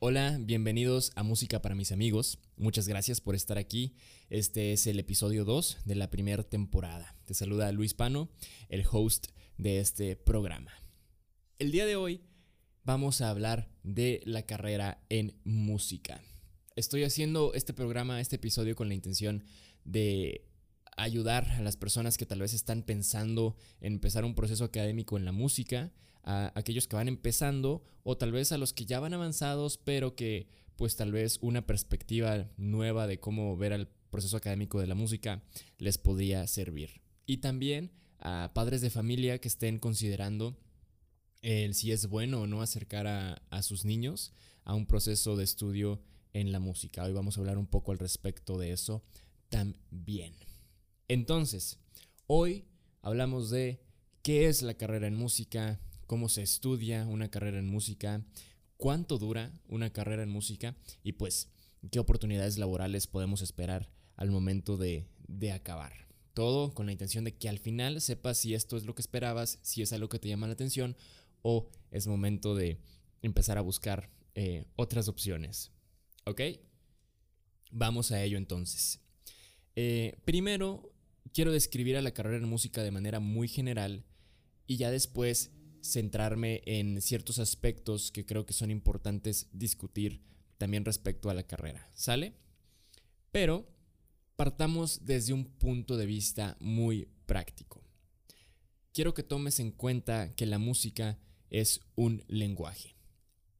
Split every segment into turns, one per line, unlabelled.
Hola, bienvenidos a Música para mis amigos. Muchas gracias por estar aquí. Este es el episodio 2 de la primera temporada. Te saluda Luis Pano, el host de este programa. El día de hoy vamos a hablar de la carrera en música. Estoy haciendo este programa, este episodio con la intención de ayudar a las personas que tal vez están pensando en empezar un proceso académico en la música, a aquellos que van empezando o tal vez a los que ya van avanzados, pero que pues tal vez una perspectiva nueva de cómo ver el proceso académico de la música les podría servir. Y también a padres de familia que estén considerando el si es bueno o no acercar a, sus niños a un proceso de estudio en la música. Hoy vamos a hablar un poco al respecto de eso también. Entonces, hoy hablamos de qué es la carrera en música, cómo se estudia una carrera en música, cuánto dura una carrera en música y pues qué oportunidades laborales podemos esperar al momento de, de acabar. Todo con la intención de que al final sepas si esto es lo que esperabas, si es algo que te llama la atención o es momento de empezar a buscar eh, otras opciones. ¿Ok? Vamos a ello entonces. Eh, primero, quiero describir a la carrera en música de manera muy general y ya después centrarme en ciertos aspectos que creo que son importantes discutir también respecto a la carrera. ¿Sale? Pero partamos desde un punto de vista muy práctico. Quiero que tomes en cuenta que la música es un lenguaje.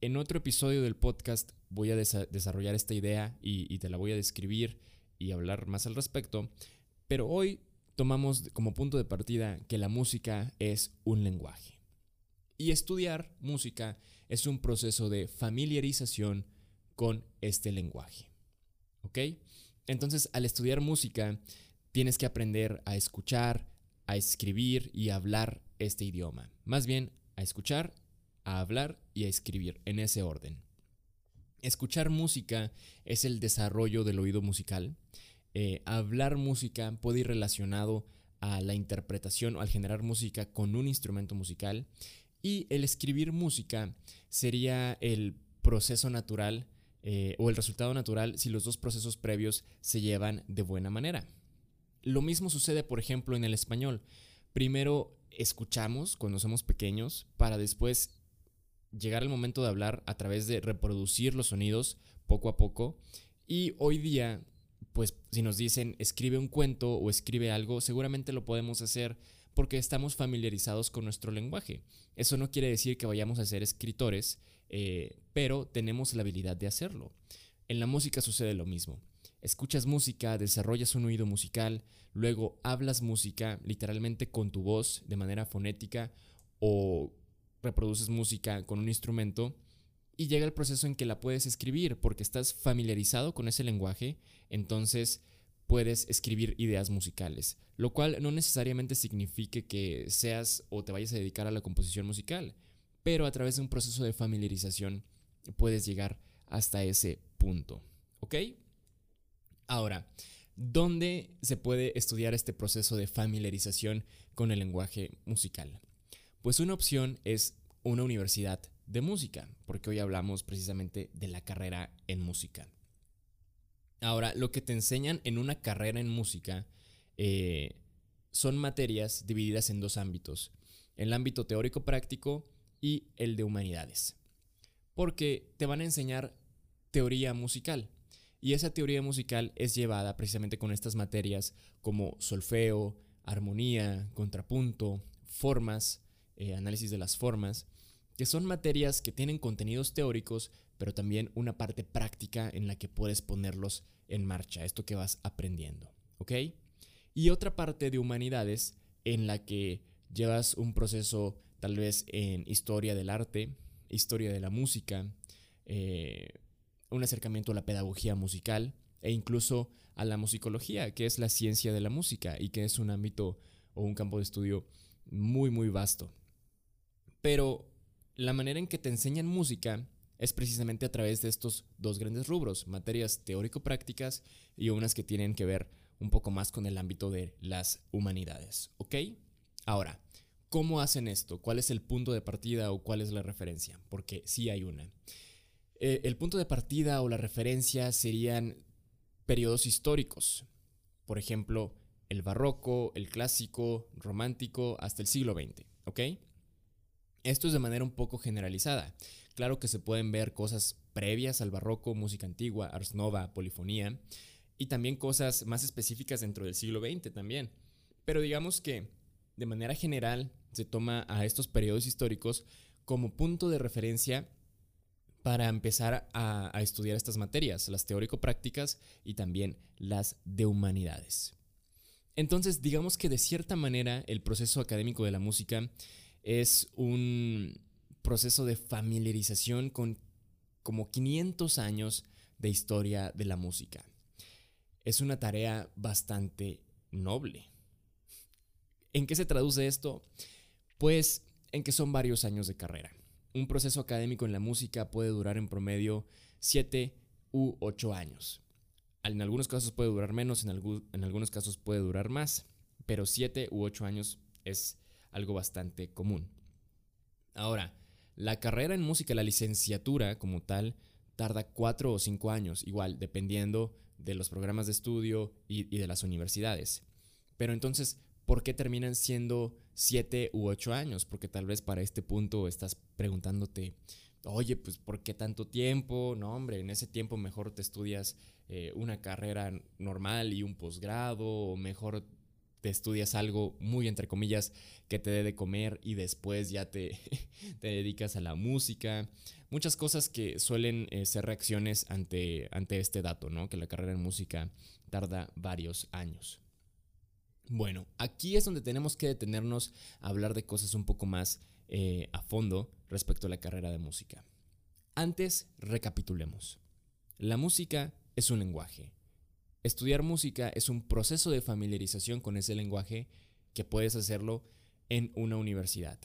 En otro episodio del podcast voy a desarrollar esta idea y, te la voy a describir y hablar más al respecto, pero hoy tomamos como punto de partida que la música es un lenguaje. Y estudiar música es un proceso de familiarización con este lenguaje. ¿Ok? Entonces, al estudiar música, tienes que aprender a escuchar, a escribir y a hablar este idioma. Más bien, a escuchar, a hablar y a escribir, en ese orden. Escuchar música es el desarrollo del oído musical. Eh, hablar música puede ir relacionado a la interpretación o al generar música con un instrumento musical. Y el escribir música sería el proceso natural eh, o el resultado natural si los dos procesos previos se llevan de buena manera. Lo mismo sucede, por ejemplo, en el español. Primero escuchamos cuando somos pequeños para después llegar al momento de hablar a través de reproducir los sonidos poco a poco. Y hoy día, pues si nos dicen escribe un cuento o escribe algo, seguramente lo podemos hacer porque estamos familiarizados con nuestro lenguaje. Eso no quiere decir que vayamos a ser escritores, eh, pero tenemos la habilidad de hacerlo. En la música sucede lo mismo. Escuchas música, desarrollas un oído musical, luego hablas música literalmente con tu voz de manera fonética o reproduces música con un instrumento y llega el proceso en que la puedes escribir porque estás familiarizado con ese lenguaje, entonces puedes escribir ideas musicales, lo cual no necesariamente signifique que seas o te vayas a dedicar a la composición musical, pero a través de un proceso de familiarización puedes llegar hasta ese punto, ¿ok? Ahora, ¿dónde se puede estudiar este proceso de familiarización con el lenguaje musical? Pues una opción es una universidad de música, porque hoy hablamos precisamente de la carrera en música. Ahora, lo que te enseñan en una carrera en música eh, son materias divididas en dos ámbitos, el ámbito teórico práctico y el de humanidades, porque te van a enseñar teoría musical. Y esa teoría musical es llevada precisamente con estas materias como solfeo, armonía, contrapunto, formas, eh, análisis de las formas, que son materias que tienen contenidos teóricos, pero también una parte práctica en la que puedes ponerlos en marcha, esto que vas aprendiendo, ¿ok? Y otra parte de humanidades en la que llevas un proceso tal vez en historia del arte, historia de la música, eh, un acercamiento a la pedagogía musical e incluso a la musicología, que es la ciencia de la música y que es un ámbito o un campo de estudio muy, muy vasto. Pero la manera en que te enseñan música es precisamente a través de estos dos grandes rubros, materias teórico-prácticas y unas que tienen que ver un poco más con el ámbito de las humanidades, ¿ok? Ahora, ¿cómo hacen esto? ¿Cuál es el punto de partida o cuál es la referencia? Porque sí hay una. Eh, el punto de partida o la referencia serían periodos históricos. Por ejemplo, el barroco, el clásico, romántico, hasta el siglo XX, ¿ok? Esto es de manera un poco generalizada. Claro que se pueden ver cosas previas al barroco, música antigua, ars nova, polifonía, y también cosas más específicas dentro del siglo XX también. Pero digamos que de manera general se toma a estos periodos históricos como punto de referencia para empezar a, estudiar estas materias, las teórico-prácticas y también las de humanidades. Entonces, digamos que de cierta manera el proceso académico de la música es un proceso de familiarización con como 500 años de historia de la música. Es una tarea bastante noble. ¿En qué se traduce esto? Pues en que son varios años de carrera. Un proceso académico en la música puede durar en promedio 7 u 8 años. En algunos casos puede durar menos, en, en algunos casos puede durar más, pero 7 u 8 años es algo bastante común. Ahora, la carrera en música, la licenciatura como tal, tarda 4 o 5 años, igual, dependiendo de los programas de estudio y, de las universidades. Pero entonces, ¿por qué terminan siendo 7 u 8 años? Porque tal vez para este punto estás preguntándote, oye, pues ¿por qué tanto tiempo? No, hombre, en ese tiempo mejor te estudias eh, una carrera normal y un posgrado, o mejor te estudias algo muy entre comillas que te dé de comer y después ya te, te dedicas a la música. Muchas cosas que suelen eh, ser reacciones ante, ante este dato, ¿no? Que la carrera en música tarda varios años. Bueno, aquí es donde tenemos que detenernos a hablar de cosas un poco más eh, a fondo respecto a la carrera de música. Antes, recapitulemos. La música es un lenguaje Estudiar música es un proceso de familiarización con ese lenguaje que puedes hacerlo en una universidad,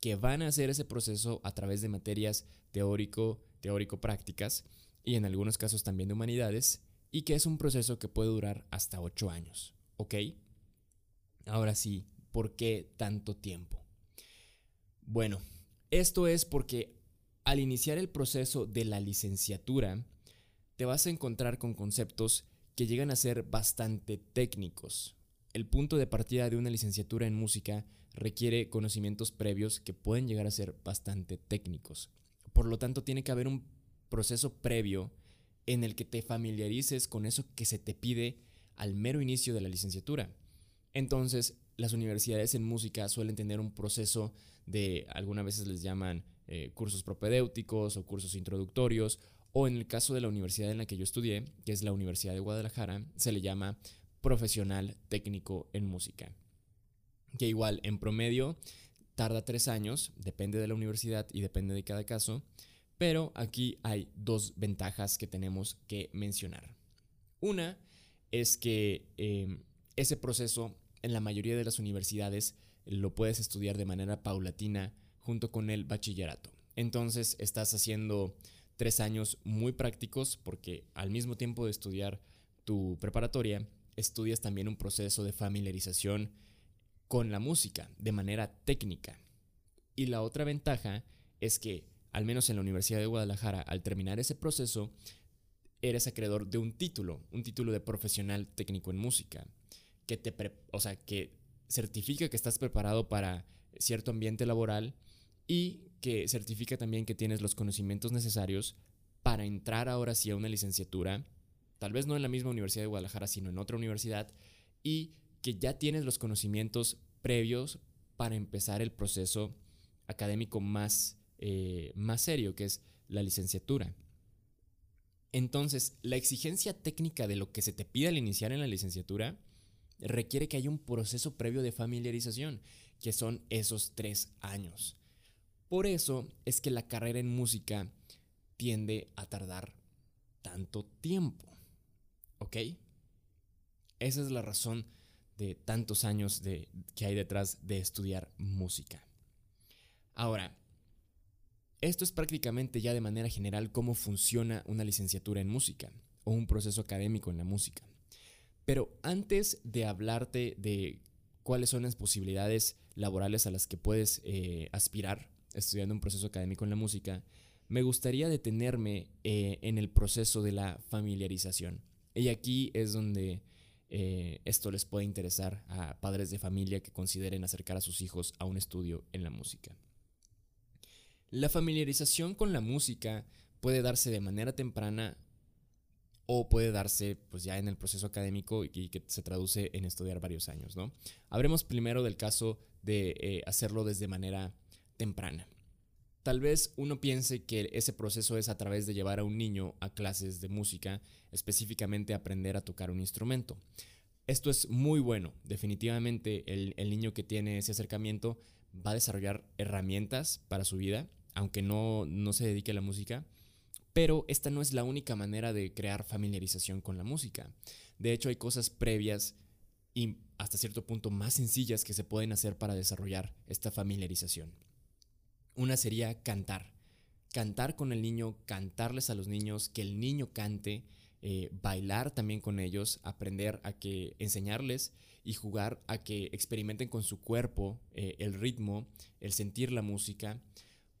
que van a hacer ese proceso a través de materias teórico, teórico-prácticas y en algunos casos también de humanidades, y que es un proceso que puede durar hasta 8 años, ¿ok? Ahora sí, ¿por qué tanto tiempo? Bueno, esto es porque al iniciar el proceso de la licenciatura, te vas a encontrar con conceptos que llegan a ser bastante técnicos. El punto de partida de una licenciatura en música requiere conocimientos previos que pueden llegar a ser bastante técnicos. Por lo tanto, tiene que haber un proceso previo en el que te familiarices con eso que se te pide al mero inicio de la licenciatura. Entonces, las universidades en música suelen tener un proceso de, algunas veces les llaman eh, cursos propedéuticos o cursos introductorios o en el caso de la universidad en la que yo estudié, que es la Universidad de Guadalajara, se le llama profesional técnico en música. Que igual, en promedio, tarda tres años, depende de la universidad y depende de cada caso, pero aquí hay dos ventajas que tenemos que mencionar. Una es que em, ese proceso en la mayoría de las universidades lo puedes estudiar de manera paulatina junto con el bachillerato. Entonces estás haciendo tres años muy prácticos porque al mismo tiempo de estudiar tu preparatoria, estudias también un proceso de familiarización con la música de manera técnica. Y la otra ventaja es que, al menos en la Universidad de Guadalajara, al terminar ese proceso, eres acreedor de un título, un título de profesional técnico en música, que te, o sea, que certifica que estás preparado para cierto ambiente laboral y que certifica también que tienes los conocimientos necesarios para entrar ahora sí a una licenciatura, tal vez no en la misma Universidad de Guadalajara, sino en otra universidad, y que ya tienes los conocimientos previos para empezar el proceso académico más, eh, más serio, que es la licenciatura. Entonces, la exigencia técnica de lo que se te pide al iniciar en la licenciatura requiere que haya un proceso previo de familiarización, que son esos tres años. Por eso es que la carrera en música tiende a tardar tanto tiempo. ¿Ok? Esa es la razón de tantos años que hay detrás de estudiar música. Ahora, esto es prácticamente ya de manera general cómo funciona una licenciatura en música o un proceso académico en la música. Pero antes de hablarte de cuáles son las posibilidades laborales a las que puedes eh, aspirar estudiando un proceso académico en la música, me gustaría detenerme eh, en el proceso de la familiarización. Y aquí es donde eh, esto les puede interesar a padres de familia que consideren acercar a sus hijos a un estudio en la música. La familiarización con la música puede darse de manera temprana o puede darse pues ya en el proceso académico y que se traduce en estudiar varios años, ¿no? Habremos primero del caso de eh, hacerlo desde manera temprana. Tal vez uno piense que ese proceso es a través de llevar a un niño a clases de música, específicamente aprender a tocar un instrumento. Esto es muy bueno, definitivamente el, niño que tiene ese acercamiento va a desarrollar herramientas para su vida, aunque no, no se dedique a la música, pero esta no es la única manera de crear familiarización con la música. De hecho, hay cosas previas y hasta cierto punto más sencillas que se pueden hacer para desarrollar esta familiarización. Una sería cantar. Cantar con el niño, cantarles a los niños, que el niño cante, eh, bailar también con ellos, aprender a que enseñarles y jugar a que experimenten con su cuerpo eh, el ritmo, el sentir la música,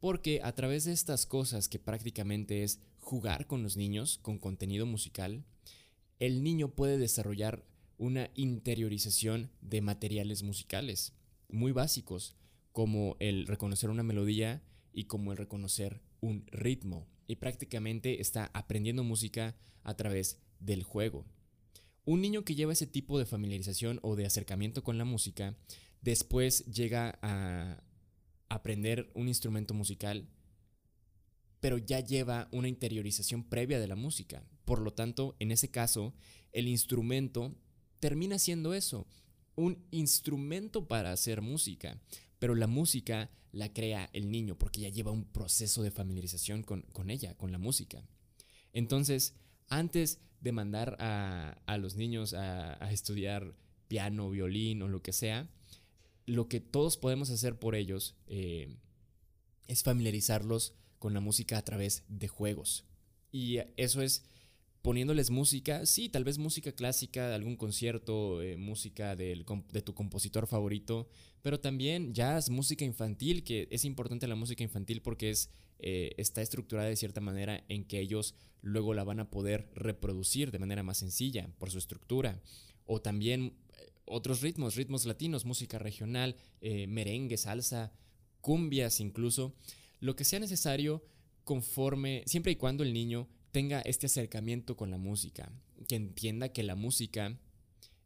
porque a través de estas cosas que prácticamente es jugar con los niños con contenido musical, el niño puede desarrollar una interiorización de materiales musicales muy básicos como el reconocer una melodía y como el reconocer un ritmo. Y prácticamente está aprendiendo música a través del juego. Un niño que lleva ese tipo de familiarización o de acercamiento con la música, después llega a aprender un instrumento musical, pero ya lleva una interiorización previa de la música. Por lo tanto, en ese caso, el instrumento termina siendo eso, un instrumento para hacer música pero la música la crea el niño porque ya lleva un proceso de familiarización con, ella, con la música. Entonces, antes de mandar a, los niños a, estudiar piano, violín o lo que sea, lo que todos podemos hacer por ellos eh, es familiarizarlos con la música a través de juegos. Y eso es poniéndoles música, sí, tal vez música clásica de algún concierto, eh, música de tu compositor favorito, pero también jazz, música infantil, que es importante la música infantil porque es, eh, está estructurada de cierta manera en que ellos luego la van a poder reproducir de manera más sencilla por su estructura. O también eh, otros ritmos, ritmos latinos, música regional, merengue, salsa, cumbias incluso, lo que sea necesario conforme, siempre y cuando el niño tenga este acercamiento con la música, que entienda que la música,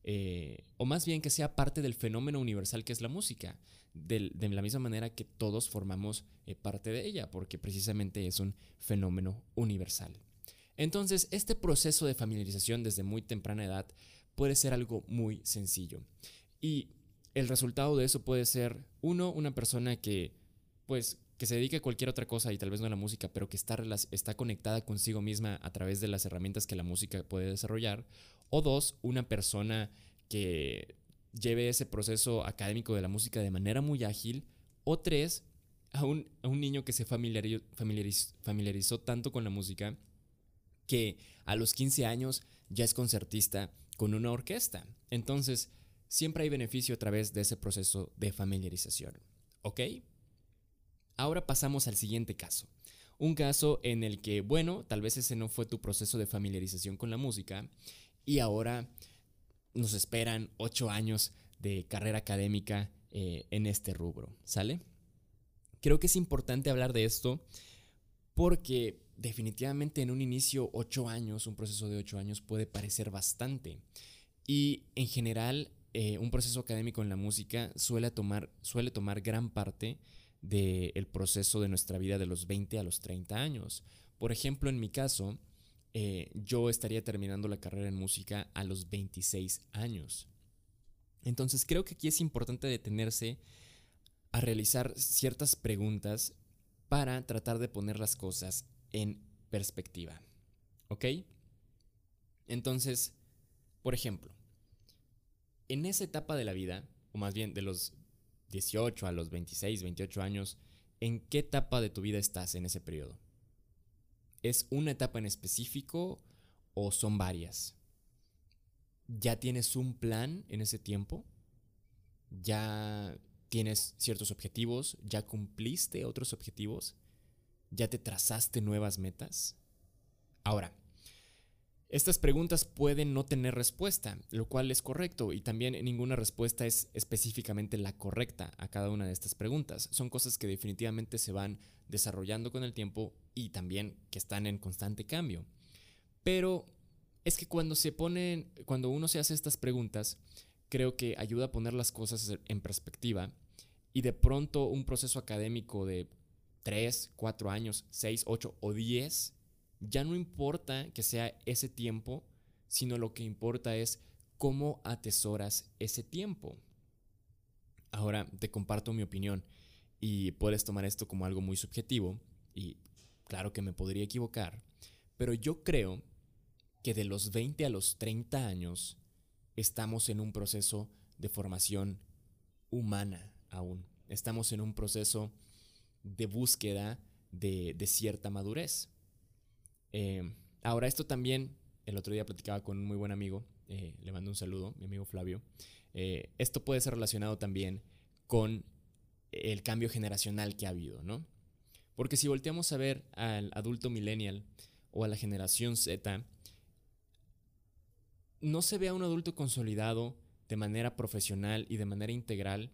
eh, o más bien que sea parte del fenómeno universal que es la música, de, la misma manera que todos formamos eh, parte de ella, porque precisamente es un fenómeno universal. Entonces, este proceso de familiarización desde muy temprana edad puede ser algo muy sencillo. Y el resultado de eso puede ser, uno, una persona que pues que se dedique a cualquier otra cosa y tal vez no a la música, pero que está, está conectada consigo misma a través de las herramientas que la música puede desarrollar. O dos, una persona que lleve ese proceso académico de la música de manera muy ágil. O tres, a un, niño que se familiarizó, familiarizó tanto con la música que a los 15 años ya es concertista con una orquesta. Entonces, siempre hay beneficio a través de ese proceso de familiarización. ¿Ok? Ahora pasamos al siguiente caso. Un caso en el que, bueno, tal vez ese no fue tu proceso de familiarización con la música y ahora nos esperan ocho años de carrera académica eh, en este rubro, ¿sale? Creo que es importante hablar de esto porque definitivamente en un inicio ocho años, un proceso de ocho años puede parecer bastante. Y en general, eh, un proceso académico en la música suele tomar, suele tomar gran parte del proceso de nuestra vida de los 20 a los 30 años. Por ejemplo, en mi caso, eh, yo estaría terminando la carrera en música a los 26 años. Entonces creo que aquí es importante detenerse a realizar ciertas preguntas para tratar de poner las cosas en perspectiva. ¿Ok? Entonces, por ejemplo, en esa etapa de la vida, o más bien de los 18 a los 26, 28 años, ¿en qué etapa de tu vida estás en ese periodo? ¿Es una etapa en específico o son varias? ya tienes un plan en ese tiempo, ya tienes ciertos objetivos, ya cumpliste otros objetivos, ya te trazaste nuevas metas. Ahora, estas preguntas pueden no tener respuesta, lo cual es correcto y también ninguna respuesta es específicamente la correcta a cada una de estas preguntas. Son cosas que definitivamente se van desarrollando con el tiempo y también que están en constante cambio. Pero es que cuando se ponen, cuando uno se hace estas preguntas, creo que ayuda a poner las cosas en perspectiva y de pronto un proceso académico de 3, 4 años, 6, 8 o 10 ya no importa que sea ese tiempo, sino lo que importa es cómo atesoras ese tiempo. Ahora te comparto mi opinión y puedes tomar esto como algo muy subjetivo y claro que me podría equivocar, pero yo creo que de los 20 a los 30 años estamos en un proceso de formación humana aún. Estamos en un proceso de búsqueda de, de cierta madurez. Eh, ahora, esto también, el otro día platicaba con un muy buen amigo, eh, le mando un saludo, mi amigo Flavio. Eh, esto puede ser relacionado también con el cambio generacional que ha habido, ¿no? Porque si volteamos a ver al adulto millennial o a la generación Z, no se ve a un adulto consolidado de manera profesional y de manera integral,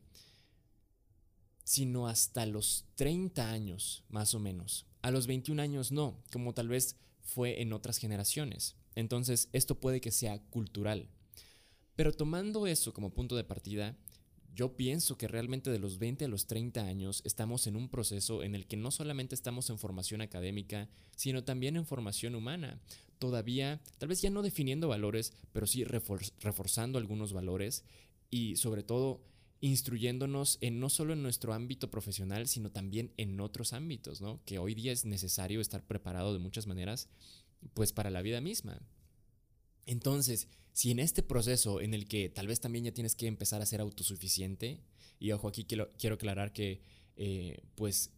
sino hasta los 30 años, más o menos. A los 21 años no, como tal vez fue en otras generaciones. Entonces, esto puede que sea cultural. Pero tomando eso como punto de partida, yo pienso que realmente de los 20 a los 30 años estamos en un proceso en el que no solamente estamos en formación académica, sino también en formación humana. Todavía, tal vez ya no definiendo valores, pero sí reforzando algunos valores y sobre todo instruyéndonos en no solo en nuestro ámbito profesional, sino también en otros ámbitos, ¿no? Que hoy día es necesario estar preparado de muchas maneras, pues para la vida misma. Entonces, si en este proceso en el que tal vez también ya tienes que empezar a ser autosuficiente, y ojo aquí quiero, quiero aclarar que, eh, pues,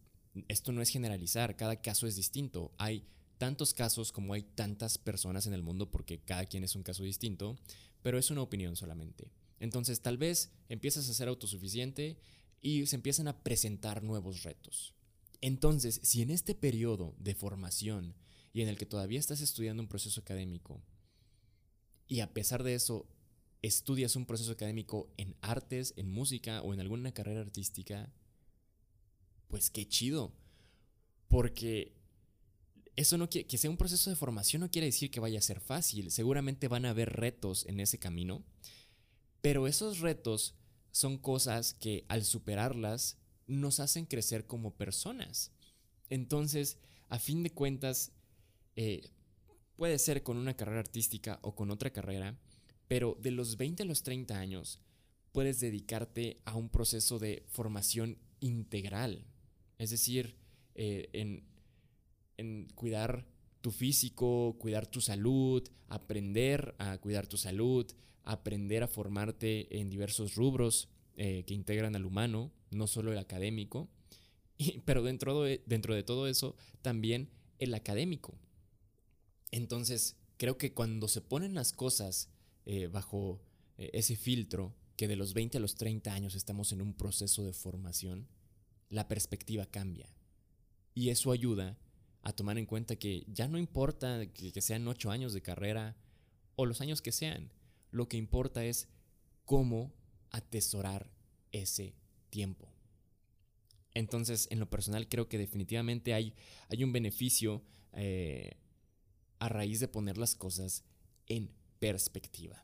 esto no es generalizar, cada caso es distinto. Hay tantos casos como hay tantas personas en el mundo porque cada quien es un caso distinto, pero es una opinión solamente. Entonces tal vez empiezas a ser autosuficiente y se empiezan a presentar nuevos retos. Entonces, si en este periodo de formación y en el que todavía estás estudiando un proceso académico, y a pesar de eso estudias un proceso académico en artes, en música o en alguna carrera artística, pues qué chido. Porque eso no quiere, que sea un proceso de formación no quiere decir que vaya a ser fácil. Seguramente van a haber retos en ese camino pero esos retos son cosas que al superarlas nos hacen crecer como personas. Entonces, a fin de cuentas, eh, puede ser con una carrera artística o con otra carrera, pero de los 20 a los 30 años puedes dedicarte a un proceso de formación integral. Es decir, eh, en, en cuidar tu físico, cuidar tu salud, aprender a cuidar tu salud, aprender a formarte en diversos rubros eh, que integran al humano, no solo el académico, pero dentro de, todo eso también el académico. Entonces, creo que cuando se ponen las cosas eh, bajo eh, ese filtro, que de los 20 a los 30 años estamos en un proceso de formación, la perspectiva cambia. Y eso ayuda a tomar en cuenta que ya no importa que, sean 8 años de carrera o los años que sean, lo que importa es cómo atesorar ese tiempo. Entonces, en lo personal, creo que definitivamente hay, hay un beneficio eh, a raíz de poner las cosas en perspectiva.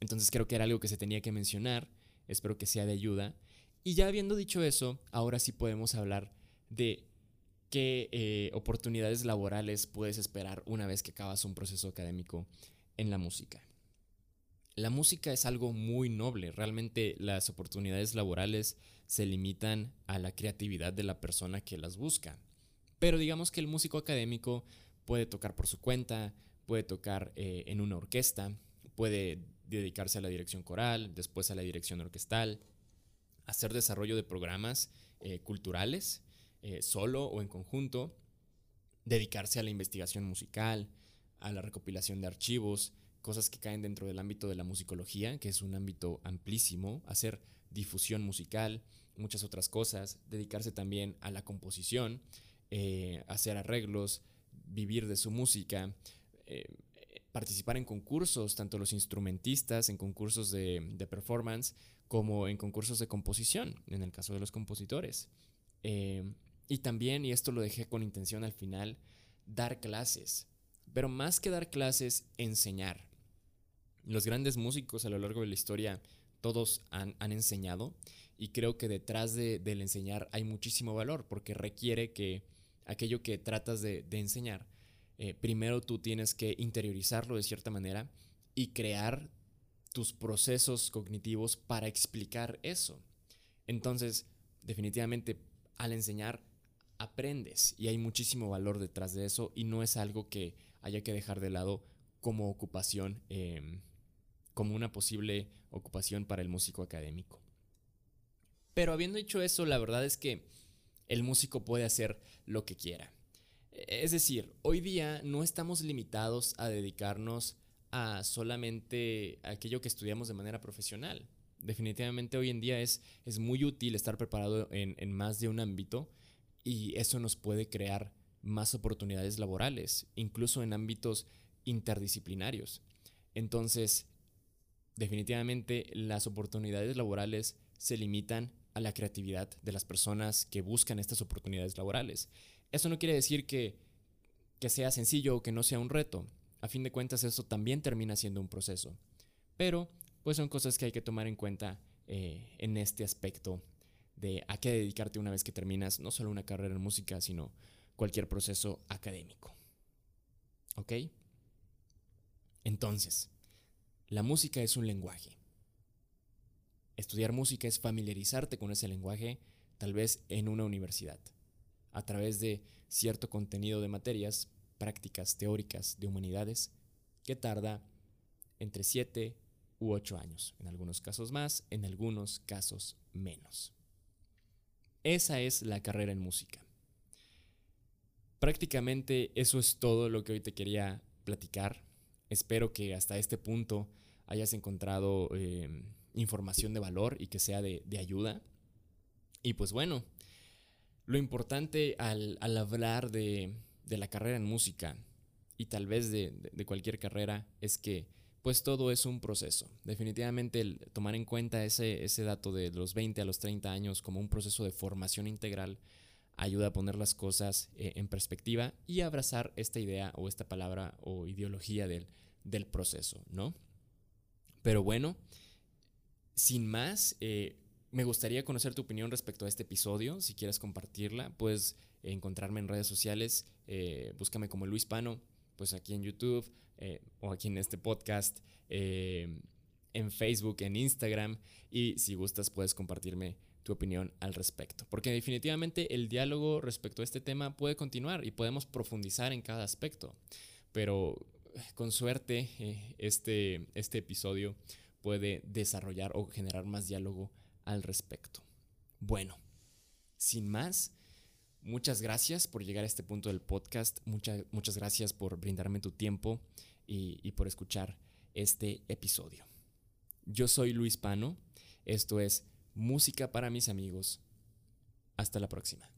Entonces, creo que era algo que se tenía que mencionar. Espero que sea de ayuda. Y ya habiendo dicho eso, ahora sí podemos hablar de qué eh, oportunidades laborales puedes esperar una vez que acabas un proceso académico en la música. La música es algo muy noble, realmente las oportunidades laborales se limitan a la creatividad de la persona que las busca. Pero digamos que el músico académico puede tocar por su cuenta, puede tocar eh, en una orquesta, puede dedicarse a la dirección coral, después a la dirección orquestal, hacer desarrollo de programas eh, culturales, eh, solo o en conjunto, dedicarse a la investigación musical, a la recopilación de archivos, cosas que caen dentro del ámbito de la musicología, que es un ámbito amplísimo, hacer difusión musical, muchas otras cosas, dedicarse también a la composición, eh, hacer arreglos, vivir de su música, eh, participar en concursos, tanto los instrumentistas, en concursos de, performance, como en concursos de composición, en el caso de los compositores. Y también, y esto lo dejé con intención al final, dar clases. Pero más que dar clases, enseñar. Los grandes músicos a lo largo de la historia, todos han, enseñado y creo que detrás del enseñar hay muchísimo valor porque requiere que aquello que tratas de, enseñar, eh, primero tú tienes que interiorizarlo de cierta manera y crear tus procesos cognitivos para explicar eso. Entonces, definitivamente, al enseñar, aprendes y hay muchísimo valor detrás de eso y no es algo que haya que dejar de lado como ocupación em, como una posible ocupación para el músico académico. Pero habiendo dicho eso, la verdad es que el músico puede hacer lo que quiera. Es decir, hoy día no estamos limitados a dedicarnos a solamente aquello que estudiamos de manera profesional. Definitivamente hoy en día es, es muy útil estar preparado en, en más de un ámbito y eso nos puede crear más oportunidades laborales, incluso en ámbitos interdisciplinarios. Entonces, definitivamente las oportunidades laborales se limitan a la creatividad de las personas que buscan estas oportunidades laborales. Eso no quiere decir que, sea sencillo o que no sea un reto. A fin de cuentas, eso también termina siendo un proceso. Pero, pues son cosas que hay que tomar en cuenta eh, en este aspecto de a qué dedicarte una vez que terminas no solo una carrera en música, sino cualquier proceso académico. ¿Ok? Entonces, la música es un lenguaje. Estudiar música es familiarizarte con ese lenguaje, tal vez en una universidad, a través de cierto contenido de materias, prácticas teóricas de humanidades, que tarda entre 7 u 8 años, en algunos casos más, en algunos casos menos. Esa es la carrera en música. Prácticamente eso es todo lo que hoy te quería platicar. Espero que hasta este punto hayas encontrado em, información de valor y que sea de, ayuda. Y pues bueno, lo importante al, hablar de, la carrera en música y tal vez de, cualquier carrera es que pues todo es un proceso. Definitivamente tomar en cuenta ese, ese dato de los 20 a los 30 años como un proceso de formación integral ayuda a poner las cosas eh, en perspectiva y abrazar esta idea o esta palabra o ideología del, del proceso, ¿no? Pero bueno, sin más, eh, me gustaría conocer tu opinión respecto a este episodio. Si quieres compartirla, puedes encontrarme en redes sociales. Eh, búscame como Luis Pano, pues aquí en YouTube o aquí en este podcast, en Facebook, en Instagram. Y si gustas, puedes compartirme tu opinión al respecto. Porque definitivamente el diálogo respecto a este tema puede continuar y podemos profundizar en cada aspecto. Pero eh, con suerte eh, este, este episodio puede desarrollar o generar más diálogo al respecto. Bueno, sin más, muchas gracias por llegar a este punto del podcast. Muchas, muchas gracias por brindarme tu tiempo y, y por escuchar este episodio. Yo soy Luis Pano. Esto es música para mis amigos. Hasta la próxima.